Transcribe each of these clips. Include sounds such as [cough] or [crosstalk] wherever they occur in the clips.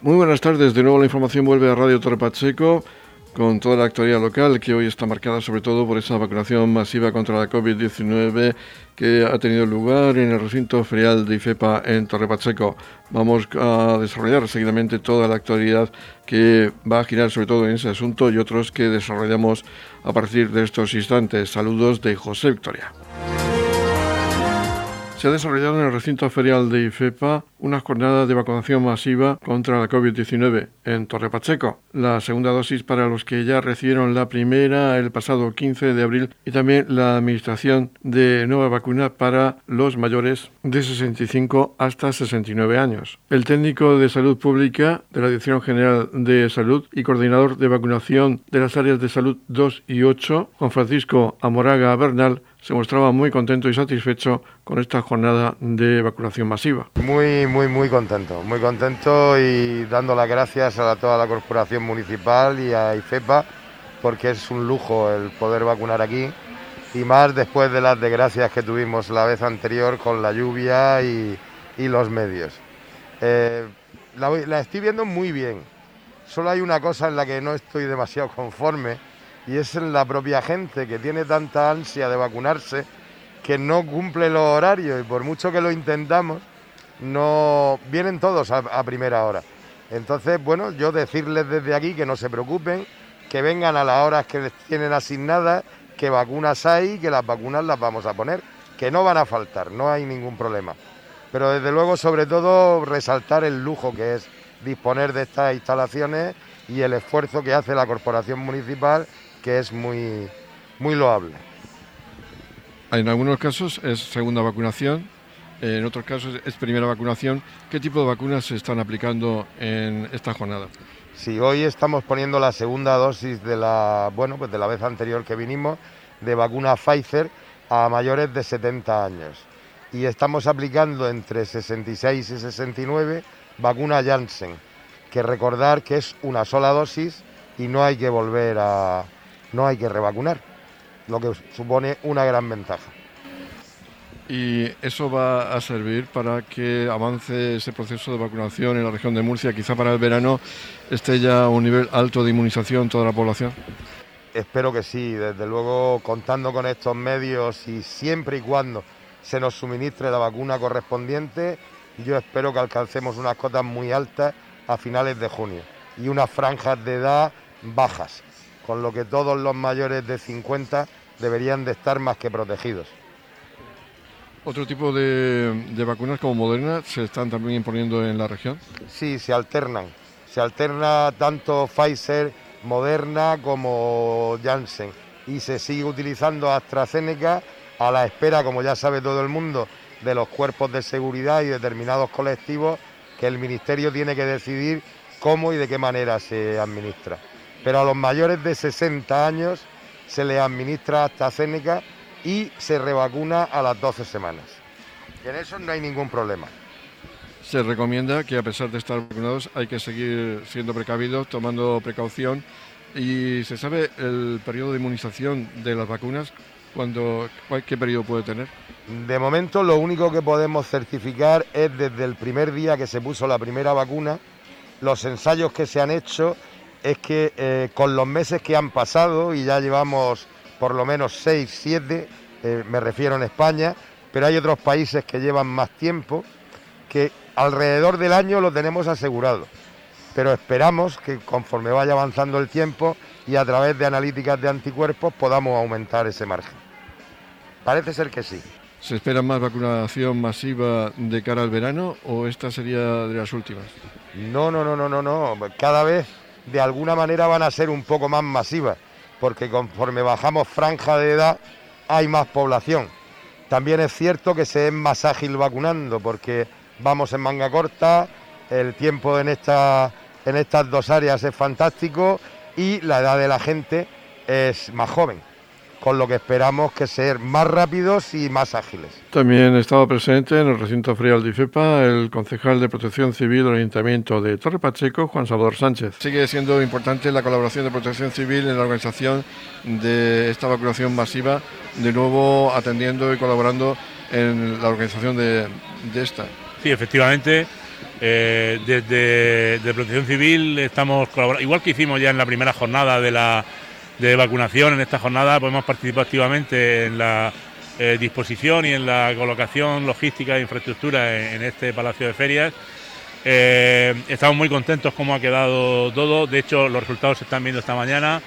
Muy buenas tardes, de nuevo la información vuelve a Radio Torre Pacheco con toda la actualidad local que hoy está marcada sobre todo por esa vacunación masiva contra la COVID-19 que ha tenido lugar en el recinto ferial de IFEPA en Torre Pacheco. Vamos a desarrollar seguidamente toda la actualidad que va a girar sobre todo en ese asunto y otros que desarrollamos a partir de estos instantes. Saludos de José Victoria. Se ha desarrollado en el recinto ferial de IFEPA una jornada de vacunación masiva contra la COVID-19 en Torre Pacheco. La segunda dosis para los que ya recibieron la primera el pasado 15 de abril y también la administración de nueva vacuna para los mayores de 65 hasta 69 años. El técnico de salud pública de la Dirección General de Salud y coordinador de vacunación de las áreas de salud 2 y 8, Juan Francisco Amoraga Bernal, se mostraba muy contento y satisfecho con esta jornada de vacunación masiva. Muy, muy, muy contento, muy contento y dando las gracias a toda la corporación municipal y a IFEPA porque es un lujo el poder vacunar aquí y más después de las desgracias que tuvimos la vez anterior con la lluvia y, los medios. Eh, la, la estoy viendo muy bien, solo hay una cosa en la que no estoy demasiado conforme y es la propia gente que tiene tanta ansia de vacunarse que no cumple los horarios y por mucho que lo intentamos, no vienen todos a, primera hora. Entonces, bueno, yo decirles desde aquí que no se preocupen, que vengan a las horas que les tienen asignadas, que vacunas hay, que las vacunas las vamos a poner, que no van a faltar, no hay ningún problema. Pero desde luego, sobre todo, resaltar el lujo que es disponer de estas instalaciones y el esfuerzo que hace la corporación municipal que es muy, muy loable. En algunos casos es segunda vacunación, en otros casos es primera vacunación. ¿Qué tipo de vacunas se están aplicando en esta jornada? Sí, hoy estamos poniendo la segunda dosis de la, bueno, pues de la vez anterior que vinimos, de vacuna Pfizer a mayores de 70 años. Y estamos aplicando entre 66 y 69 vacuna Janssen, que recordar que es una sola dosis y no hay que volver a, no hay que revacunar, lo que supone una gran ventaja. Y eso va a servir para que avance ese proceso de vacunación en la región de Murcia. Quizá para el verano esté ya a un nivel alto de inmunización toda la población. Espero que sí, desde luego contando con estos medios y siempre y cuando se nos suministre la vacuna correspondiente, yo espero que alcancemos unas cotas muy altas a finales de junio y unas franjas de edad bajas con lo que todos los mayores de 50 deberían de estar más que protegidos. ¿Otro tipo de, vacunas como Moderna se están también imponiendo en la región? Sí, se alternan. Se alterna tanto Pfizer, Moderna como Janssen y se sigue utilizando AstraZeneca a la espera, como ya sabe todo el mundo, de los cuerpos de seguridad y determinados colectivos que el Ministerio tiene que decidir cómo y de qué manera se administra pero a los mayores de 60 años se les administra AstraZeneca y se revacuna a las 12 semanas. Y en eso no hay ningún problema. Se recomienda que a pesar de estar vacunados hay que seguir siendo precavidos, tomando precaución. ¿Y se sabe el periodo de inmunización de las vacunas? Cuando, ¿Qué periodo puede tener? De momento lo único que podemos certificar es desde el primer día que se puso la primera vacuna, los ensayos que se han hecho es que eh, con los meses que han pasado, y ya llevamos por lo menos seis, siete, eh, me refiero en España, pero hay otros países que llevan más tiempo, que alrededor del año lo tenemos asegurado. Pero esperamos que conforme vaya avanzando el tiempo y a través de analíticas de anticuerpos podamos aumentar ese margen. Parece ser que sí. ¿Se espera más vacunación masiva de cara al verano o esta sería de las últimas? No, no, no, no, no, no. Cada vez de alguna manera van a ser un poco más masivas, porque conforme bajamos franja de edad hay más población. También es cierto que se es más ágil vacunando, porque vamos en manga corta, el tiempo en, esta, en estas dos áreas es fantástico y la edad de la gente es más joven con lo que esperamos que ser más rápidos y más ágiles. También estaba presente en el recinto ferial de IFEPA el concejal de Protección Civil del Ayuntamiento de Torre Pacheco, Juan Salvador Sánchez. Sigue siendo importante la colaboración de Protección Civil en la organización de esta vacunación masiva, de nuevo atendiendo y colaborando en la organización de, de esta. Sí, efectivamente, Eh, desde de Protección Civil estamos colaborando, igual que hicimos ya en la primera jornada de la de vacunación, en esta jornada pues hemos participado activamente en la eh, disposición y en la colocación logística de infraestructura en, este Palacio de Ferias. Eh, estamos muy contentos cómo ha quedado todo, de hecho los resultados se están viendo esta mañana,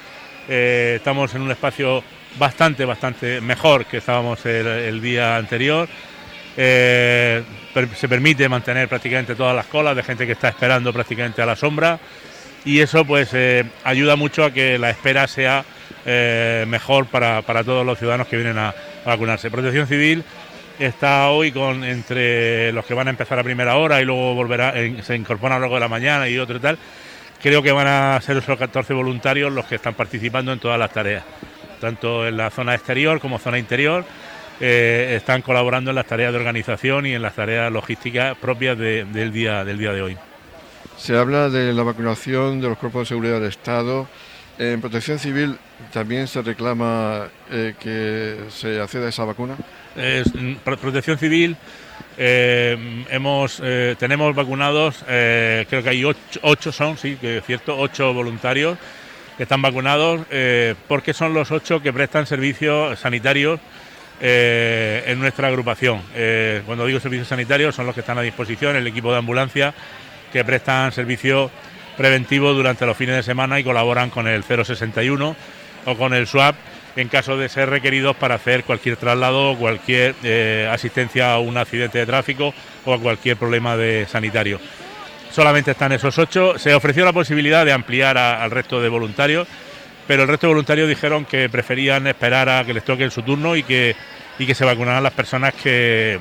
estamos en un espacio bastante, bastante mejor que estábamos el día anterior. Eh, se permite mantener prácticamente todas las colas de gente que está esperando prácticamente a la sombra y eso pues eh, ayuda mucho a que la espera sea eh, mejor para, todos los ciudadanos que vienen a, vacunarse. Protección Civil está hoy con entre los que van a empezar a primera hora y luego volverá, se incorporan luego de la mañana y otro y tal. Creo que van a ser esos 14 voluntarios los que están participando en todas las tareas, tanto en la zona exterior como zona interior eh, están colaborando en las tareas de organización y en las tareas logísticas propias del, día, del día de hoy. Se habla de la vacunación de los cuerpos de seguridad del Estado. En protección civil también se reclama eh, que se acceda a esa vacuna. Mm, protección civil eh, hemos tenemos vacunados, creo que hay ocho, son, sí, que es cierto, ocho voluntarios que están vacunados porque son los ocho que prestan servicios sanitarios eh, en nuestra agrupación. Eh, cuando digo servicios sanitarios son los que están a disposición, el equipo de ambulancia que prestan servicio preventivo durante los fines de semana y colaboran con el 061 o con el SWAP en caso de ser requeridos para hacer cualquier traslado cualquier eh, asistencia a un accidente de tráfico o a cualquier problema de sanitario. Solamente están esos ocho. Se ofreció la posibilidad de ampliar al resto de voluntarios pero el resto de voluntarios dijeron que preferían esperar a que les toque su turno y que, y que se vacunaran las personas que,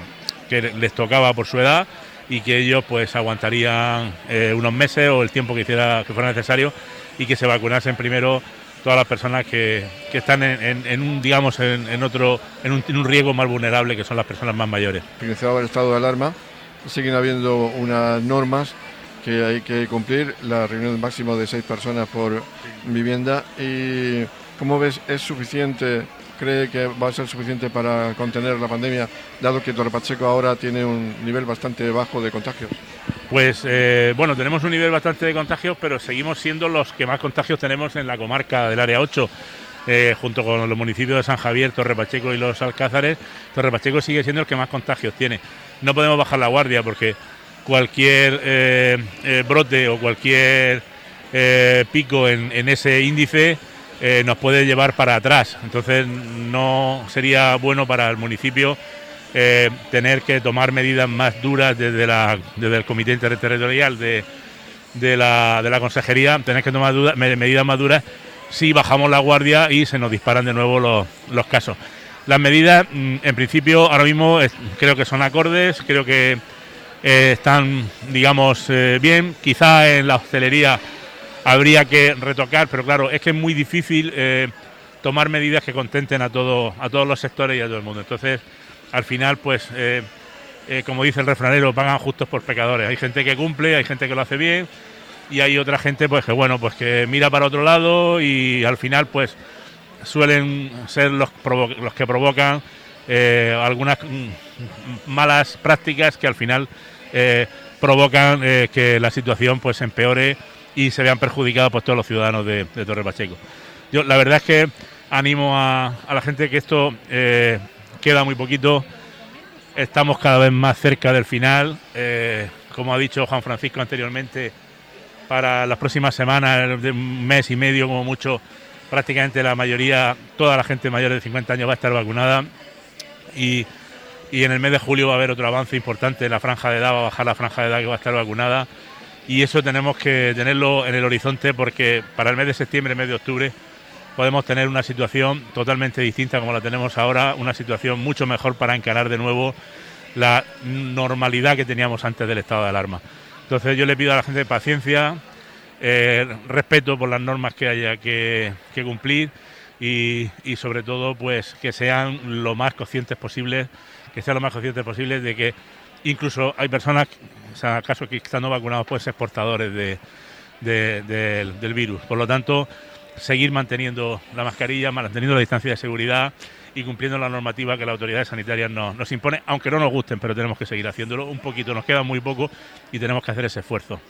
les tocaba por su edad y que ellos pues aguantarían eh, unos meses o el tiempo que hiciera que fuera necesario y que se vacunasen primero todas las personas que, están en, un digamos en, otro en un, en un, riesgo más vulnerable que son las personas más mayores. Iniciado el estado de alarma, siguen habiendo unas normas que hay que cumplir, la reunión máximo de seis personas por vivienda y ¿cómo ves? ¿Es suficiente? ¿Cree que va a ser suficiente para contener la pandemia, dado que Torre Pacheco ahora tiene un nivel bastante bajo de contagios? Pues eh, bueno, tenemos un nivel bastante de contagios, pero seguimos siendo los que más contagios tenemos en la comarca del área 8. Eh, junto con los municipios de San Javier, Torre Pacheco y los Alcázares, Torre Pacheco sigue siendo el que más contagios tiene. No podemos bajar la guardia porque cualquier eh, brote o cualquier pico en, ese índice nos puede llevar para atrás. Entonces no sería bueno para el municipio tener que tomar medidas más duras desde, la, desde el Comité Interterritorial de, de, la, de la Consejería, tener que tomar medidas más duras si bajamos la guardia y se nos disparan de nuevo los, los casos. Las medidas, mm, en principio, ahora mismo creo que son acordes, creo que eh, están, digamos, eh, bien. Quizá en la hostelería habría que retocar, pero claro, es que es muy difícil eh, tomar medidas que contenten a, todo, a todos los sectores y a todo el mundo. Entonces, al final, pues, como dice el refranero, pagan justos por pecadores. Hay gente que cumple, hay gente que lo hace bien y hay otra gente, pues, que bueno, pues que mira para otro lado y al final, pues, suelen ser los, los que provocan algunas mm, malas prácticas que al final eh, provocan eh, que la situación pues empeore y se vean perjudicados pues, todos los ciudadanos de, Torre Pacheco. Yo la verdad es que animo a, la gente que esto eh, queda muy poquito, estamos cada vez más cerca del final, como ha dicho Juan Francisco anteriormente, para las próximas semanas, de un mes y medio como mucho, prácticamente la mayoría, toda la gente mayor de 50 años va a estar vacunada. Y y en el mes de julio va a haber otro avance importante. En la franja de edad, va a bajar la franja de edad que va a estar vacunada y eso tenemos que tenerlo en el horizonte porque para el mes de septiembre, mes de octubre, podemos tener una situación totalmente distinta como la tenemos ahora, una situación mucho mejor para encarar de nuevo la normalidad que teníamos antes del estado de alarma. Entonces yo le pido a la gente paciencia, eh, respeto por las normas que haya que, que y, y sobre todo pues que sean lo más conscientes posibles que sea lo más consciente posible de que incluso hay personas, o sea, acaso que están no vacunados, pueden ser portadores de, del virus. Por lo tanto, seguir manteniendo la mascarilla, manteniendo la distancia de seguridad y cumpliendo la normativa que las autoridades sanitarias nos, nos imponen, aunque no nos gusten, pero tenemos que seguir haciéndolo un poquito, nos queda muy poco y tenemos que hacer ese esfuerzo.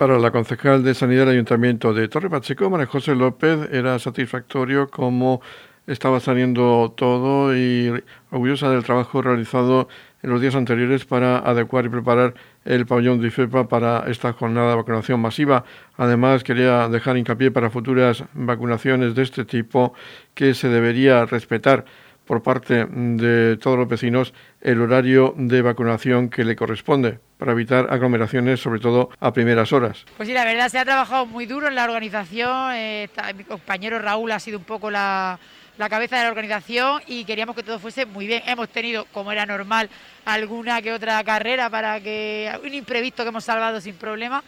Para la concejal de Sanidad del Ayuntamiento de Torre Pacheco, María José López, era satisfactorio cómo estaba saliendo todo y orgullosa del trabajo realizado en los días anteriores para adecuar y preparar el pabellón de IFEPA para esta jornada de vacunación masiva. Además, quería dejar hincapié para futuras vacunaciones de este tipo que se debería respetar por parte de todos los vecinos el horario de vacunación que le corresponde para evitar aglomeraciones, sobre todo a primeras horas. Pues sí, la verdad se ha trabajado muy duro en la organización. Eh, mi compañero Raúl ha sido un poco la, la cabeza de la organización y queríamos que todo fuese muy bien. Hemos tenido, como era normal, alguna que otra carrera para que un imprevisto que hemos salvado sin problema.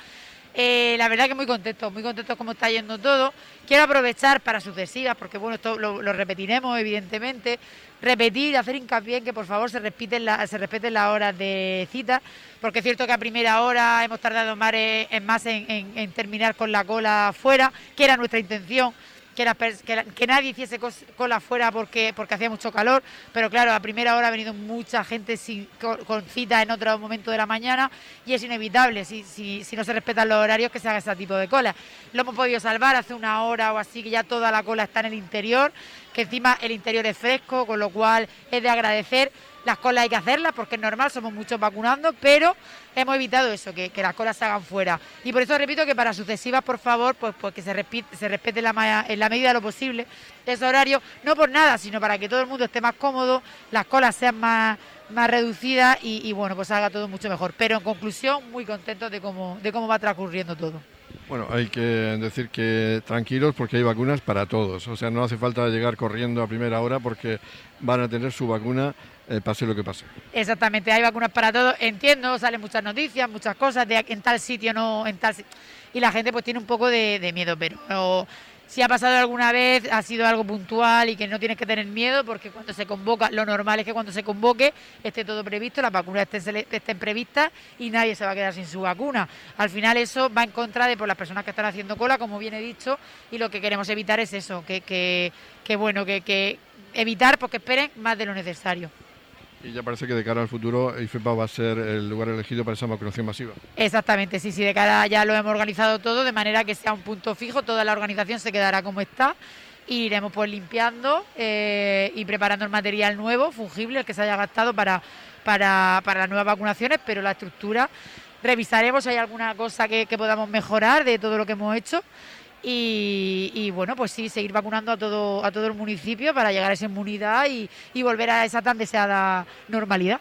Eh, la verdad que muy contentos, muy contentos cómo está yendo todo. Quiero aprovechar para sucesivas, porque bueno, esto lo, repetiremos evidentemente, repetir, hacer hincapié en que por favor se respeten, se respeten las horas de cita, porque es cierto que a primera hora hemos tardado más en, más en terminar con la cola fuera, que era nuestra intención que, nadie hiciese cola fuera porque, porque hacía mucho calor, pero claro, a primera hora ha venido mucha gente sin, con, cita en otro momento de la mañana y es inevitable, si, si, si no se respetan los horarios, que se haga ese tipo de cola. Lo hemos podido salvar hace una hora o así, que ya toda la cola está en el interior, que encima el interior es fresco, con lo cual es de agradecer las colas hay que hacerlas porque es normal, somos muchos vacunando, pero hemos evitado eso, que, las colas se hagan fuera. Y por eso repito que para sucesivas, por favor, pues, pues que se, respete, se respete la, en la medida de lo posible ese horario, no por nada, sino para que todo el mundo esté más cómodo, las colas sean más, reducidas y, y bueno, pues haga todo mucho mejor. Pero en conclusión, muy contentos de cómo, de cómo va transcurriendo todo. Bueno, hay que decir que tranquilos porque hay vacunas para todos. O sea, no hace falta llegar corriendo a primera hora porque van a tener su vacuna eh, pase lo que pase. Exactamente, hay vacunas para todos. Entiendo, salen muchas noticias, muchas cosas de en tal sitio no, en tal y la gente pues tiene un poco de, miedo, pero si ha pasado alguna vez ha sido algo puntual y que no tienes que tener miedo porque cuando se convoca, lo normal es que cuando se convoque esté todo previsto, las vacunas estén, estén previstas y nadie se va a quedar sin su vacuna. Al final eso va en contra de por las personas que están haciendo cola, como bien he dicho, y lo que queremos evitar es eso, que, que, que bueno, que, que evitar porque esperen más de lo necesario. Y ya parece que de cara al futuro IFEPA va a ser el lugar elegido para esa vacunación masiva. Exactamente, sí, sí, de cara ya lo hemos organizado todo de manera que sea un punto fijo, toda la organización se quedará como está y iremos pues limpiando eh, y preparando el material nuevo, fungible, el que se haya gastado para, para, para las nuevas vacunaciones, pero la estructura revisaremos si hay alguna cosa que podamos mejorar de todo lo que hemos hecho y, bueno, pues sí, seguir vacunando a todo, a todo el municipio para llegar a esa inmunidad y, volver a esa tan deseada normalidad.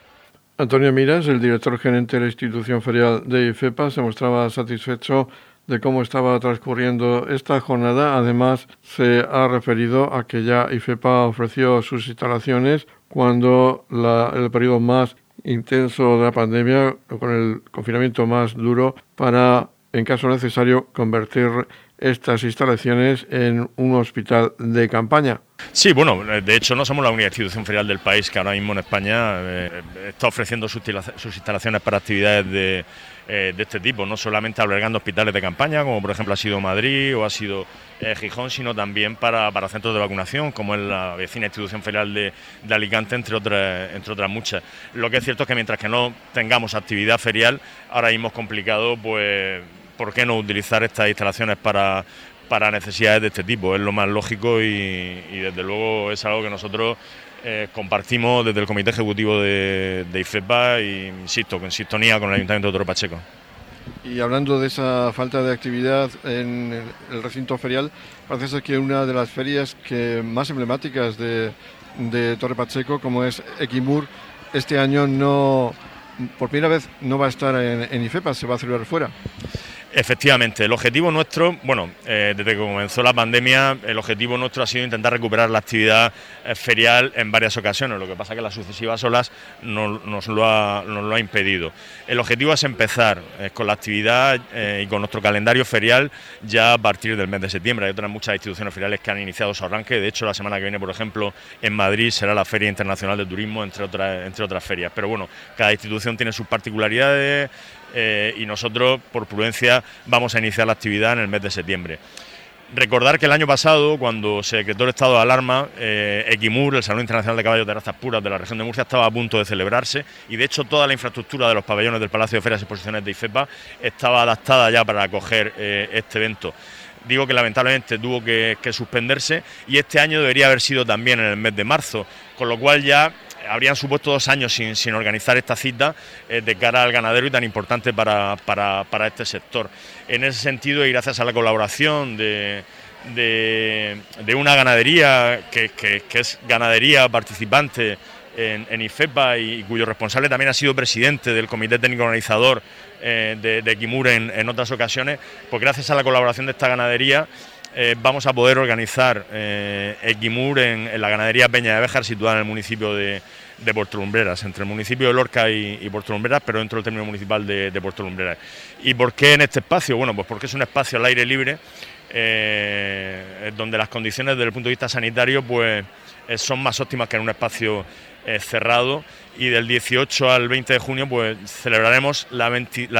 Antonio Miras, el director gerente de la institución ferial de IFEPA, se mostraba satisfecho de cómo estaba transcurriendo esta jornada. Además, se ha referido a que ya IFEPA ofreció sus instalaciones cuando el periodo más intenso de la pandemia, con el confinamiento más duro, para, en caso necesario, convertir estas instalaciones en un hospital de campaña. Sí, bueno, de hecho no somos la única institución ferial del país que ahora mismo en España eh, está ofreciendo sus, instalaciones para actividades de, eh, de, este tipo, no solamente albergando hospitales de campaña, como por ejemplo ha sido Madrid o ha sido eh, Gijón, sino también para, centros de vacunación, como es la vecina institución ferial de, de, Alicante, entre otras, entre otras muchas. Lo que es cierto es que mientras que no tengamos actividad ferial, ahora mismo es complicado pues ¿por qué no utilizar estas instalaciones para, para necesidades de este tipo? Es lo más lógico y, desde luego es algo que nosotros eh, compartimos desde el Comité Ejecutivo de, IFEPA y insisto, en sintonía con el Ayuntamiento de Toro Pacheco. Y hablando de esa falta de actividad en el recinto ferial, parece ser que una de las ferias que más emblemáticas de, Torre Pacheco, como es Equimur, este año no, por primera vez no va a estar en, en IFEPA, se va a celebrar fuera. Efectivamente, el objetivo nuestro, bueno, eh, desde que comenzó la pandemia, el objetivo nuestro ha sido intentar recuperar la actividad eh, ferial en varias ocasiones, lo que pasa es que las sucesivas olas nos, lo ha, nos lo ha impedido. El objetivo es empezar eh, con la actividad y con nuestro calendario ferial ya a partir del mes de septiembre. Hay otras muchas instituciones feriales que han iniciado su arranque, de hecho la semana que viene, por ejemplo, en Madrid será la Feria Internacional de Turismo, entre otras, entre otras ferias. Pero bueno, cada institución tiene sus particularidades y nosotros, por prudencia, vamos a iniciar la actividad en el mes de septiembre. Recordar que el año pasado, cuando se decretó el estado de alarma, eh, Equimur, el Salón Internacional de Caballos de Razas Puras de la región de Murcia, estaba a punto de celebrarse y de hecho toda la infraestructura de los pabellones del Palacio de Ferias y Exposiciones de IFEPA estaba adaptada ya para acoger eh, este evento. Digo que lamentablemente tuvo que, suspenderse y este año debería haber sido también en el mes de marzo, con lo cual ya habrían supuesto dos años sin, organizar esta cita eh, de cara al ganadero y tan importante para, para este sector. En ese sentido, y gracias a la colaboración de, una ganadería que, es ganadería participante en, IFEPA y, cuyo responsable también ha sido presidente del Comité Técnico Organizador eh, de, de Equimur en, otras ocasiones, pues gracias a la colaboración de esta ganadería eh, vamos a poder organizar eh, Equimur en, la ganadería Peña de Béjar, situada en el municipio de, de Puerto Lumbreras, entre el municipio de Lorca y, Puerto Lumbreras, pero dentro del término municipal de, Puerto Lumbreras. ¿Y por qué en este espacio? Bueno, pues porque es un espacio al aire libre, eh, donde las condiciones desde el punto de vista sanitario pues, eh, son más óptimas que en un espacio cerrado y del 18 al 20 de junio pues celebraremos la,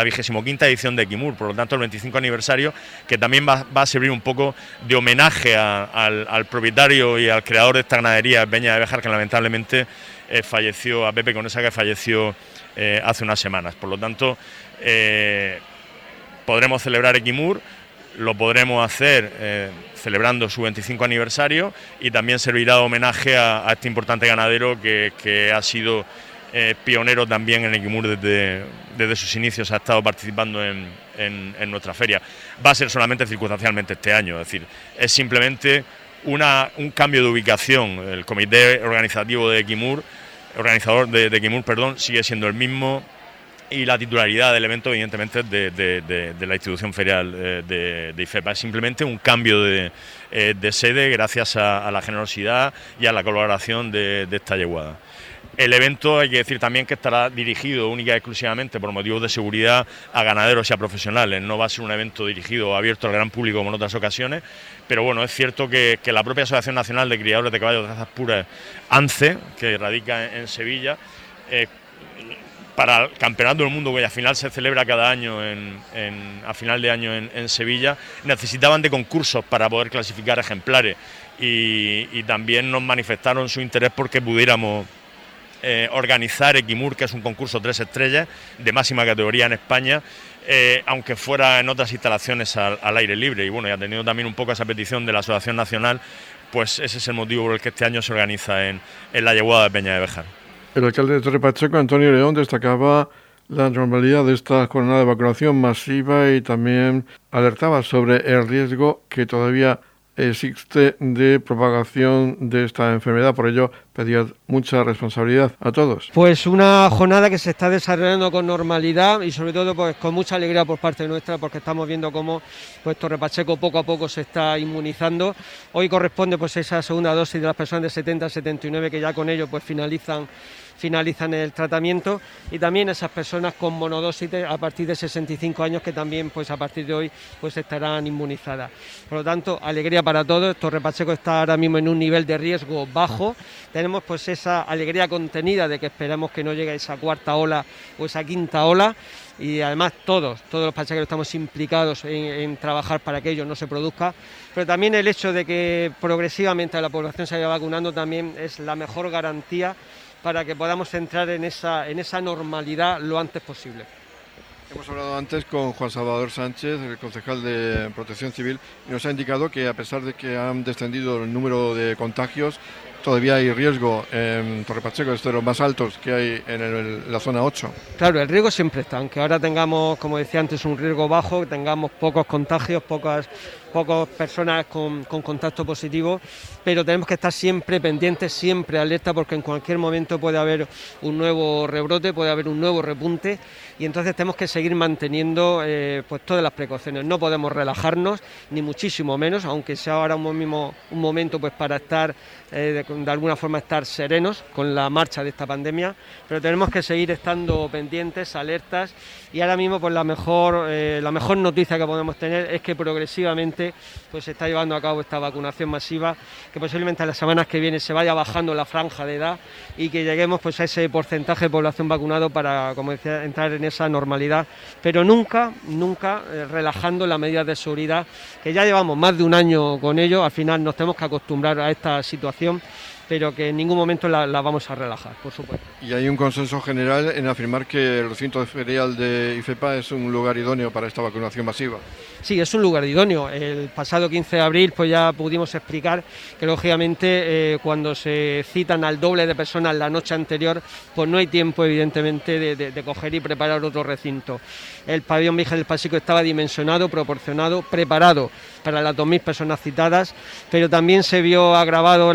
vigésimo quinta edición de Kimur, por lo tanto el 25 aniversario que también va, a servir un poco de homenaje al, propietario y al creador de esta ganadería Peña de Bejar que lamentablemente eh, falleció, a Pepe Conesa que falleció eh, hace unas semanas. Por lo tanto podremos celebrar Equimur, lo podremos hacer celebrando su 25 aniversario y también servirá de homenaje a, este importante ganadero que, ha sido eh, pionero también en Equimur desde, desde sus inicios, ha estado participando en, en, nuestra feria. Va a ser solamente circunstancialmente este año, es decir, es simplemente una, un cambio de ubicación. El comité organizativo de Equimur, organizador de, de Equimur, perdón, sigue siendo el mismo y la titularidad del evento, evidentemente, de, de, la institución ferial eh, de, IFEPA. Es simplemente un cambio de, eh, sede gracias a, la generosidad y a la colaboración de, esta yeguada. El evento hay que decir también que estará dirigido única y exclusivamente por motivos de seguridad a ganaderos y a profesionales. No va a ser un evento dirigido o abierto al gran público como en otras ocasiones, pero bueno, es cierto que, la propia Asociación Nacional de Criadores de Caballos de Razas Puras, ANCE, que radica en, Sevilla, eh, para el Campeonato del Mundo, que al final se celebra cada año a final de año en, Sevilla, necesitaban de concursos para poder clasificar ejemplares y, también nos manifestaron su interés porque pudiéramos eh, organizar Equimur, que es un concurso tres estrellas de máxima categoría en España, eh, aunque fuera en otras instalaciones al, aire libre. Y bueno, y tenido también un poco esa petición de la Asociación Nacional, pues ese es el motivo por el que este año se organiza en, en la Yeguada de Peña de Bejar. El alcalde de Torre Pacheco, Antonio León, destacaba la normalidad de esta jornada de vacunación masiva y también alertaba sobre el riesgo que todavía existe de propagación de esta enfermedad. Por ello, pedía mucha responsabilidad a todos. Pues una jornada que se está desarrollando con normalidad y sobre todo pues con mucha alegría por parte nuestra porque estamos viendo cómo pues Torre Pacheco poco a poco se está inmunizando. Hoy corresponde pues esa segunda dosis de las personas de 70 a 79 que ya con ello pues finalizan finalizan el tratamiento y también esas personas con monodosis a partir de 65 años que también pues a partir de hoy pues estarán inmunizadas. Por lo tanto, alegría para todos. Torre Pacheco está ahora mismo en un nivel de riesgo bajo. Tenemos pues esa alegría contenida de que esperamos que no llegue esa cuarta ola o esa quinta ola y además todos, todos los pachequeros estamos implicados en, en, trabajar para que ello no se produzca, pero también el hecho de que progresivamente la población se vaya vacunando también es la mejor garantía para que podamos entrar en esa, en esa normalidad lo antes posible. Hemos hablado antes con Juan Salvador Sánchez, el concejal de Protección Civil, y nos ha indicado que a pesar de que han descendido el número de contagios, todavía hay riesgo en Torre Pacheco, es de los más altos que hay en, la zona 8. Claro, el riesgo siempre está, aunque ahora tengamos, como decía antes, un riesgo bajo, tengamos pocos contagios, pocas, pocas personas con, con contacto positivo, pero tenemos que estar siempre pendientes, siempre alerta, porque en cualquier momento puede haber un nuevo rebrote, puede haber un nuevo repunte, y entonces tenemos que seguir manteniendo eh, pues todas las precauciones. No podemos relajarnos, ni muchísimo menos, aunque sea ahora un momento pues para estar, eh, de, alguna forma estar serenos con la marcha de esta pandemia, pero tenemos que seguir estando pendientes, alertas, y ahora mismo pues la mejor, eh, la mejor noticia que podemos tener es que progresivamente Pues se está llevando a cabo esta vacunación masiva, que posiblemente en las semanas que vienen se vaya bajando la franja de edad y que lleguemos pues a ese porcentaje de población vacunado para, como decía, entrar en esa normalidad, pero nunca, nunca eh, relajando las medidas de seguridad, que ya llevamos más de un año con ello, al final nos tenemos que acostumbrar a esta situación pero que en ningún momento la, vamos a relajar, por supuesto. Y hay un consenso general en afirmar que el recinto ferial de IFEPA es un lugar idóneo para esta vacunación masiva. Sí, es un lugar idóneo. El pasado 15 de abril pues ya pudimos explicar que lógicamente eh, cuando se citan al doble de personas la noche anterior, pues no hay tiempo evidentemente de, coger y preparar otro recinto. El pabellón Virgen del Pasico estaba dimensionado, proporcionado, preparado para las 2.000 personas citadas, pero también se vio agravado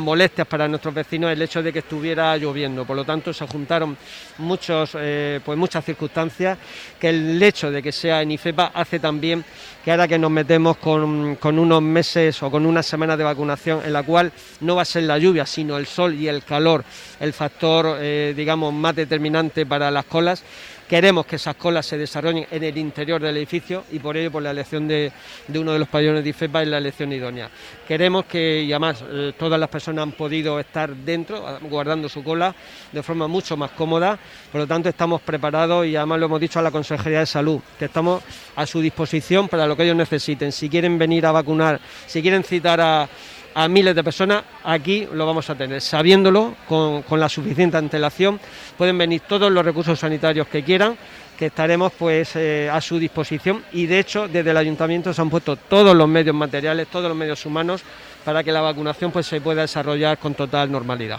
molestias para nuestros vecinos el hecho de que estuviera lloviendo. Por lo tanto, se juntaron muchos, eh, pues muchas circunstancias que el hecho de que sea en IFEPA hace también que ahora que nos metemos con, unos meses o con una semana de vacunación en la cual no va a ser la lluvia, sino el sol y el calor el factor, eh, digamos, más determinante para las colas, Queremos que esas colas se desarrollen en el interior del edificio y por ello por la elección de, uno de los pabellones de IFEPA es la elección idónea. Queremos que, y además eh, todas las personas han podido estar dentro, guardando su cola de forma mucho más cómoda, por lo tanto estamos preparados y además lo hemos dicho a la Consejería de Salud, que estamos a su disposición para lo que ellos necesiten. Si quieren venir a vacunar, si quieren citar a a miles de personas, aquí lo vamos a tener. Sabiéndolo, con, la suficiente antelación, pueden venir todos los recursos sanitarios que quieran, que estaremos pues eh, a su disposición y de hecho desde el ayuntamiento se han puesto todos los medios materiales, todos los medios humanos para que la vacunación pues se pueda desarrollar con total normalidad.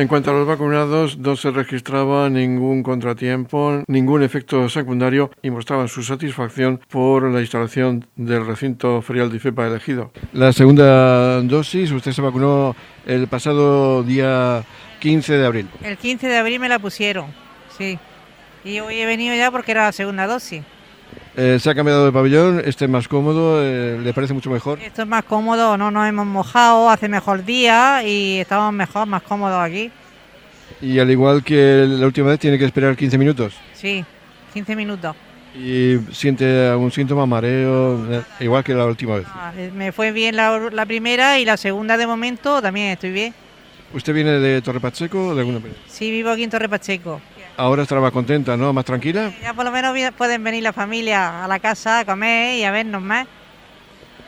En cuanto a los vacunados, no se registraba ningún contratiempo, ningún efecto secundario y mostraban su satisfacción por la instalación del recinto ferial de IFEPA elegido. La segunda dosis, usted se vacunó el pasado día 15 de abril. El 15 de abril me la pusieron, sí. Y hoy he venido ya porque era la segunda dosis. Eh, se ha cambiado de pabellón, este es más cómodo, eh, ¿le parece mucho mejor? Esto es más cómodo, no nos hemos mojado, hace mejor día y estamos mejor, más cómodos aquí. Y al igual que la última vez, tiene que esperar 15 minutos. Sí, 15 minutos. ¿Y siente algún síntoma, mareo, eh, igual que la última vez? Ah, me fue bien la, la, primera y la segunda de momento también estoy bien. ¿Usted viene de Torre Pacheco o de alguna Sí, vivo aquí en Torre Pacheco. Ahora estará contenta, ¿no? ¿Más tranquila? Ya por lo menos pueden venir la familia a la casa a comer y a vernos más.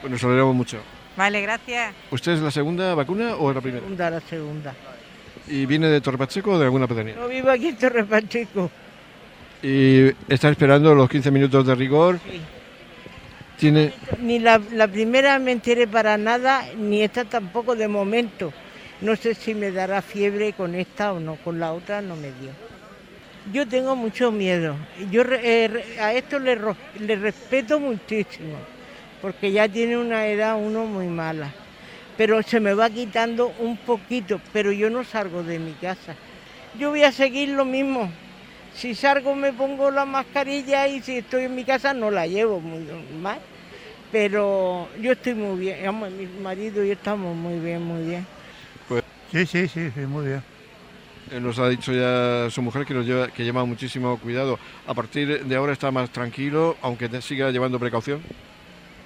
Pues nos alegramos mucho. Vale, gracias. ¿Usted es la segunda vacuna o la primera? Segunda, la segunda. ¿Y viene de Torre Pacheco o de alguna pedanía? No vivo aquí en Torre Pacheco. ¿Y está esperando los 15 minutos de rigor? Sí. ¿Tiene... Ni la, la primera me enteré para nada, ni esta tampoco de momento. No sé si me dará fiebre con esta o no, con la otra no me dio. Yo tengo mucho miedo. Yo eh, a esto le, respeto muchísimo, porque ya tiene una edad uno muy mala. Pero se me va quitando un poquito, pero yo no salgo de mi casa. Yo voy a seguir lo mismo. Si salgo me pongo la mascarilla y si estoy en mi casa no la llevo muy mal. Pero yo estoy muy bien, mi marido y yo estamos muy bien, muy bien. Pues, sí, sí, sí, sí, muy bien. Eh, nos ha dicho ya su mujer que, nos lleva, que lleva muchísimo cuidado. ¿A partir de ahora está más tranquilo, aunque te siga llevando precaución?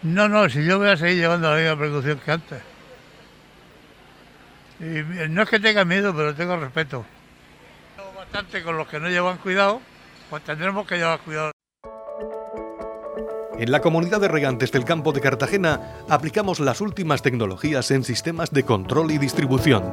No, no, si yo voy a seguir llevando la misma precaución que antes. Y no es que tenga miedo, pero tengo respeto. Bastante con los que no llevan cuidado, pues tendremos que llevar cuidado. En la comunidad de regantes del campo de Cartagena aplicamos las últimas tecnologías en sistemas de control y distribución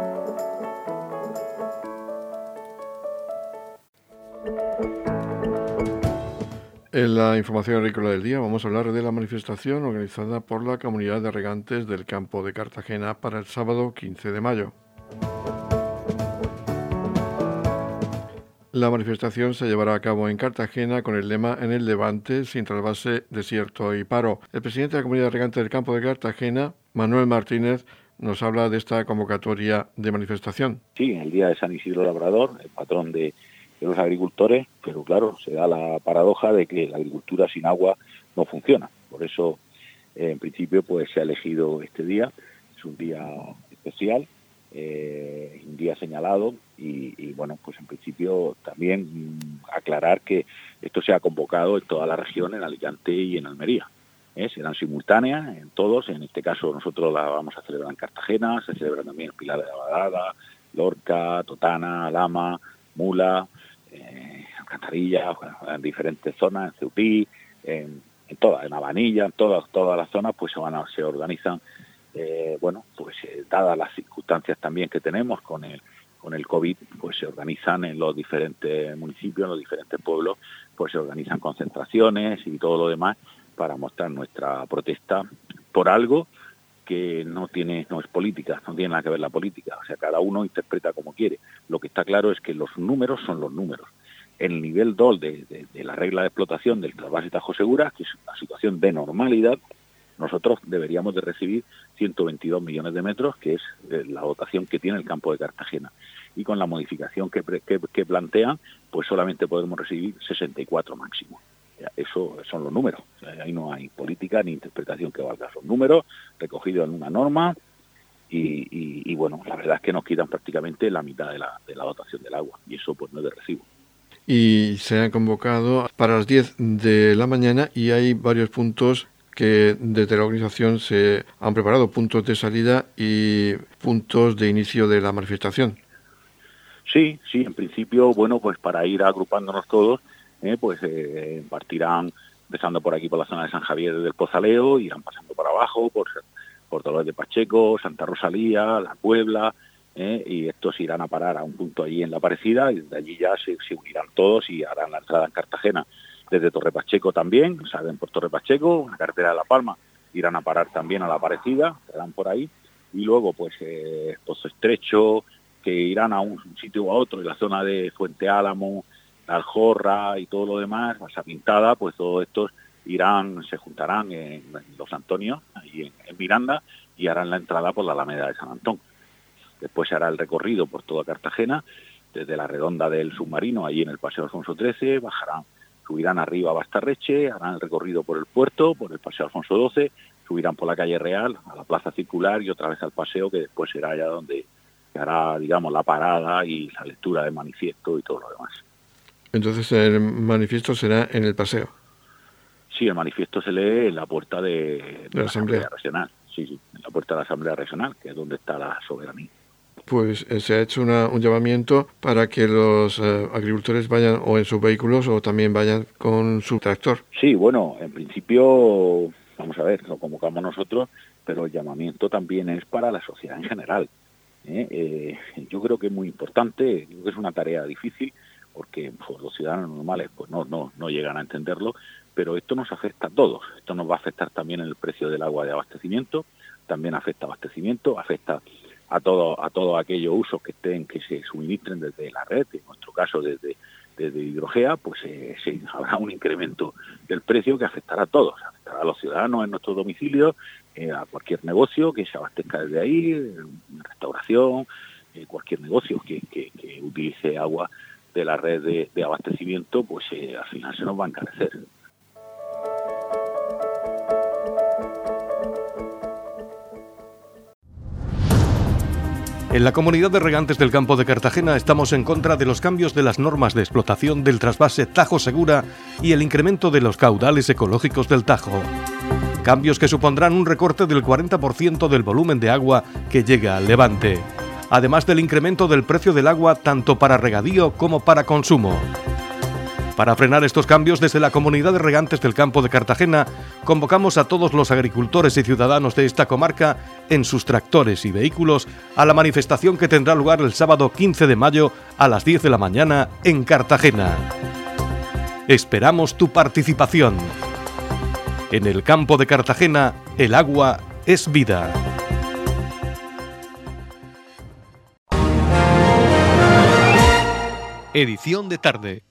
En la información agrícola del día vamos a hablar de la manifestación organizada por la comunidad de regantes del campo de Cartagena para el sábado 15 de mayo. La manifestación se llevará a cabo en Cartagena con el lema En el Levante, sin trasvase, desierto y paro. El presidente de la comunidad de regantes del campo de Cartagena, Manuel Martínez, nos habla de esta convocatoria de manifestación. Sí, el día de San Isidro Labrador, el patrón de, de los agricultores, pero claro, se da la paradoja de que la agricultura sin agua no funciona. Por eso, en principio, pues se ha elegido este día, es un día especial, eh, un día señalado y, bueno, pues en principio también mm, aclarar que esto se ha convocado en toda la región, en Alicante y en Almería. ¿eh? Serán simultáneas en todos, en este caso nosotros la vamos a celebrar en Cartagena, se celebra también en Pilar de la Badada, Lorca, Totana, Lama, Mula, eh, Alcantarilla, en diferentes zonas, en Ceutí, en, en todas, en Habanilla, en todas, todas las zonas, pues se, van a, se organizan eh, bueno, pues eh, dadas las circunstancias también que tenemos con el con el COVID, pues se organizan en los diferentes municipios, en los diferentes pueblos, pues se organizan concentraciones y todo lo demás para mostrar nuestra protesta por algo que no tiene no es política, no tiene nada que ver la política, o sea, cada uno interpreta como quiere. Lo que está claro es que los números son los números. El nivel 2 de, de, la regla de explotación del trasvase Tajo Segura, que es una situación de normalidad, nosotros deberíamos de recibir 122 millones de metros, que es eh, la dotación que tiene el campo de Cartagena. Y con la modificación que, que, plantean, pues solamente podemos recibir 64 máximo. Eso son los números. ahí no hay política ni interpretación que valga. Son números recogidos en una norma y, bueno, la verdad es que nos quitan prácticamente la mitad de la, de la dotación del agua y eso pues no es de recibo y se han convocado para las 10 de la mañana y hay varios puntos que desde la organización se han preparado puntos de salida y puntos de inicio de la manifestación. Sí, sí, en principio, bueno, pues para ir agrupándonos todos, eh, pues eh, partirán empezando por aquí por la zona de San Javier del Pozaleo, irán pasando por abajo, por, por Dolores de Pacheco, Santa Rosalía, La Puebla, eh, y estos irán a parar a un punto allí en La Parecida, y de allí ya se, unirán todos y harán la entrada en Cartagena. Desde Torre Pacheco también, salen por Torre Pacheco, una carretera de La Palma, irán a parar también a La Parecida, estarán por ahí, y luego pues eh, Pozo Estrecho, que irán a un sitio u a otro, en la zona de Fuente Álamo, La Aljorra y todo lo demás, Masa Pintada, pues todos estos irán, se juntarán en, Los Antonios, ahí en, Miranda, y harán la entrada por la Alameda de San Antón. Después se hará el recorrido por toda Cartagena, desde la redonda del submarino, ahí en el Paseo Alfonso XIII, bajarán subirán arriba a Bastarreche, harán el recorrido por el puerto, por el Paseo Alfonso XII, subirán por la calle Real, a la Plaza Circular y otra vez al paseo, que después será allá donde hará, digamos, la parada y la lectura del manifiesto y todo lo demás. Entonces el manifiesto será en el paseo. Sí, el manifiesto se lee en la puerta de, la, Asamblea Regional. Sí, sí, en la puerta de la Asamblea Regional, que es donde está la soberanía pues eh, se ha hecho un llamamiento para que los eh, agricultores vayan o en sus vehículos o también vayan con su tractor. Sí, bueno, en principio, vamos a ver, lo convocamos nosotros, pero el llamamiento también es para la sociedad en general. ¿eh? yo creo que es muy importante, creo que es una tarea difícil, porque pues, los ciudadanos normales pues no, no, no llegan a entenderlo, pero esto nos afecta a todos. Esto nos va a afectar también en el precio del agua de abastecimiento, también afecta abastecimiento, afecta a todo a todos aquellos usos que estén que se suministren desde la red, en nuestro caso desde desde Hidrogea, pues eh, [laughs] habrá un incremento del precio que afectará a todos, afectará a los ciudadanos en nuestros domicilios, eh, a cualquier negocio que se abastezca desde ahí, restauración, eh, cualquier negocio que, que, utilice agua de la red de, de abastecimiento, pues al final se nos va a encarecer. En la comunidad de regantes del campo de Cartagena estamos en contra de los cambios de las normas de explotación del trasvase Tajo Segura y el incremento de los caudales ecológicos del Tajo. Cambios que supondrán un recorte del 40% del volumen de agua que llega al levante, además del incremento del precio del agua tanto para regadío como para consumo. Para frenar estos cambios, desde la comunidad de regantes del campo de Cartagena, convocamos a todos los agricultores y ciudadanos de esta comarca en sus tractores y vehículos a la manifestación que tendrá lugar el sábado 15 de mayo a las 10 de la mañana en Cartagena. Esperamos tu participación. En el campo de Cartagena, el agua es vida. Edición de tarde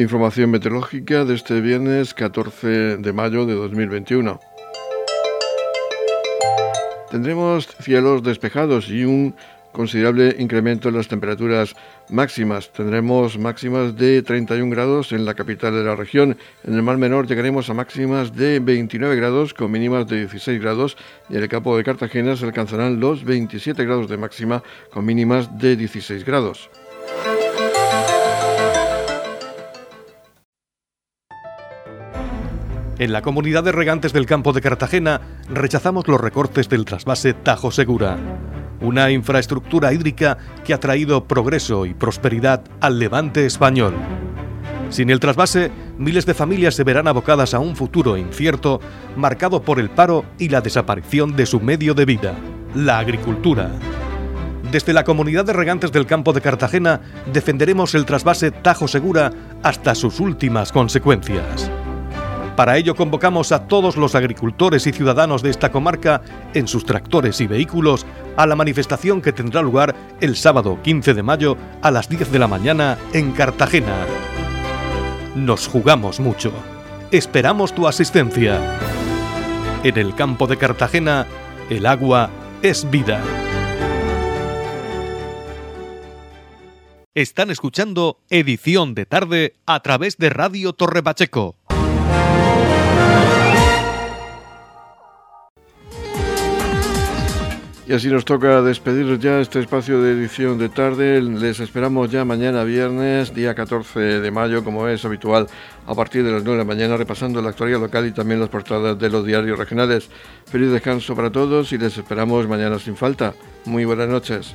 Información meteorológica de este viernes 14 de mayo de 2021. Tendremos cielos despejados y un considerable incremento en las temperaturas máximas. Tendremos máximas de 31 grados en la capital de la región. En el Mar Menor llegaremos a máximas de 29 grados con mínimas de 16 grados y en el campo de Cartagena se alcanzarán los 27 grados de máxima con mínimas de 16 grados. En la comunidad de regantes del campo de Cartagena rechazamos los recortes del trasvase Tajo Segura, una infraestructura hídrica que ha traído progreso y prosperidad al levante español. Sin el trasvase, miles de familias se verán abocadas a un futuro incierto, marcado por el paro y la desaparición de su medio de vida, la agricultura. Desde la comunidad de regantes del campo de Cartagena defenderemos el trasvase Tajo Segura hasta sus últimas consecuencias. Para ello convocamos a todos los agricultores y ciudadanos de esta comarca en sus tractores y vehículos a la manifestación que tendrá lugar el sábado 15 de mayo a las 10 de la mañana en Cartagena. Nos jugamos mucho. Esperamos tu asistencia. En el campo de Cartagena, el agua es vida. Están escuchando edición de tarde a través de Radio Torre Pacheco Y así nos toca despedir ya este espacio de edición de tarde. Les esperamos ya mañana viernes, día 14 de mayo, como es habitual, a partir de las 9 de la mañana, repasando la actualidad local y también las portadas de los diarios regionales. Feliz descanso para todos y les esperamos mañana sin falta. Muy buenas noches.